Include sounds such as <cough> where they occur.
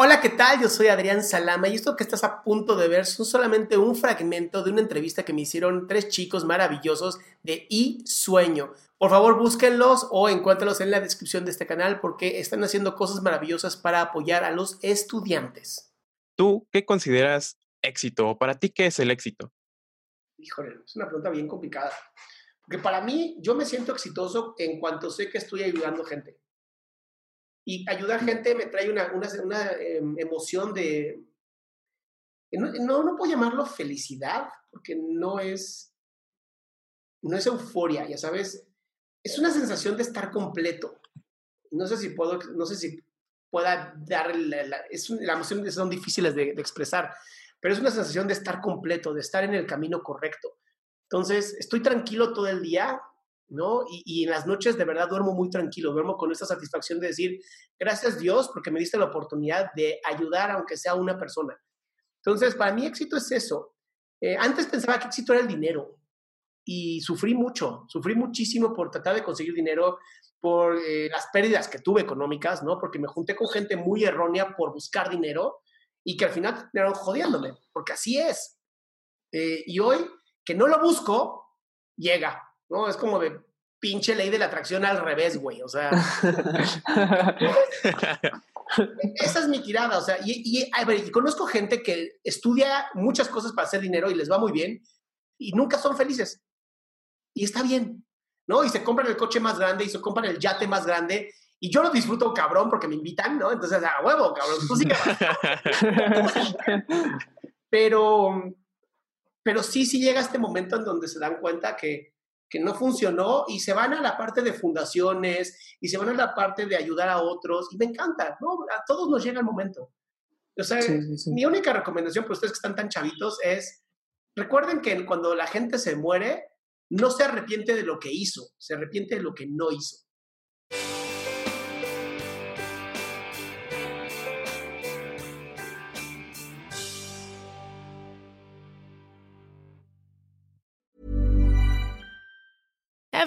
Hola, ¿qué tal? Yo soy Adrián Salama y esto que estás a punto de ver son solamente un fragmento de una entrevista que me hicieron tres chicos maravillosos de I Sueño. Por favor, búsquenlos o encuéntralos en la descripción de este canal porque están haciendo cosas maravillosas para apoyar a los estudiantes. ¿Tú qué consideras éxito? ¿O para ti qué es el éxito? Híjole, es una pregunta bien complicada. Porque para mí, yo me siento exitoso en cuanto sé que estoy ayudando gente. Y ayudar gente me trae una, una, una em, emoción de... No, no, no, puedo llamarlo felicidad, porque no es... No es euforia, ya sabes. Es una sensación de estar completo. No sé si puedo, no sé si pueda dar... La, la, es la emoción son difíciles de, de expresar, pero es una sensación de estar completo, de estar en el camino correcto. Entonces, estoy tranquilo todo el día, ¿no? Y, y, en las noches de verdad duermo muy tranquilo, duermo con esta satisfacción de decir, gracias Dios porque me diste la oportunidad de ayudar aunque sea una persona. Entonces, para mí éxito es eso. Eh, antes pensaba que éxito era el dinero y sufrí mucho, sufrí muchísimo por tratar de conseguir dinero, por eh, las pérdidas que tuve económicas, ¿no? Porque me junté con gente muy errónea por buscar dinero y que al final terminaron jodiéndome, porque así es. Eh, y hoy, que no lo busco, llega, ¿no? Es como de pinche ley de la atracción al revés, güey, o sea. <laughs> esa es mi tirada, o sea, y, y, a ver, y, conozco gente que estudia muchas cosas para hacer dinero y les va muy bien y nunca son felices. Y está bien, ¿no? Y se compran el coche más grande y se compran el yate más grande y yo lo disfruto cabrón porque me invitan, ¿no? Entonces, a huevo, cabrón, tú sí <laughs> Pero, pero sí, sí llega este momento en donde se dan cuenta que, que no funcionó y se van a la parte de fundaciones y se van a la parte de ayudar a otros y me encanta, ¿no? A todos nos llega el momento. O sea, sí, sí, sí. mi única recomendación para ustedes que están tan chavitos es, recuerden que cuando la gente se muere, no se arrepiente de lo que hizo, se arrepiente de lo que no hizo.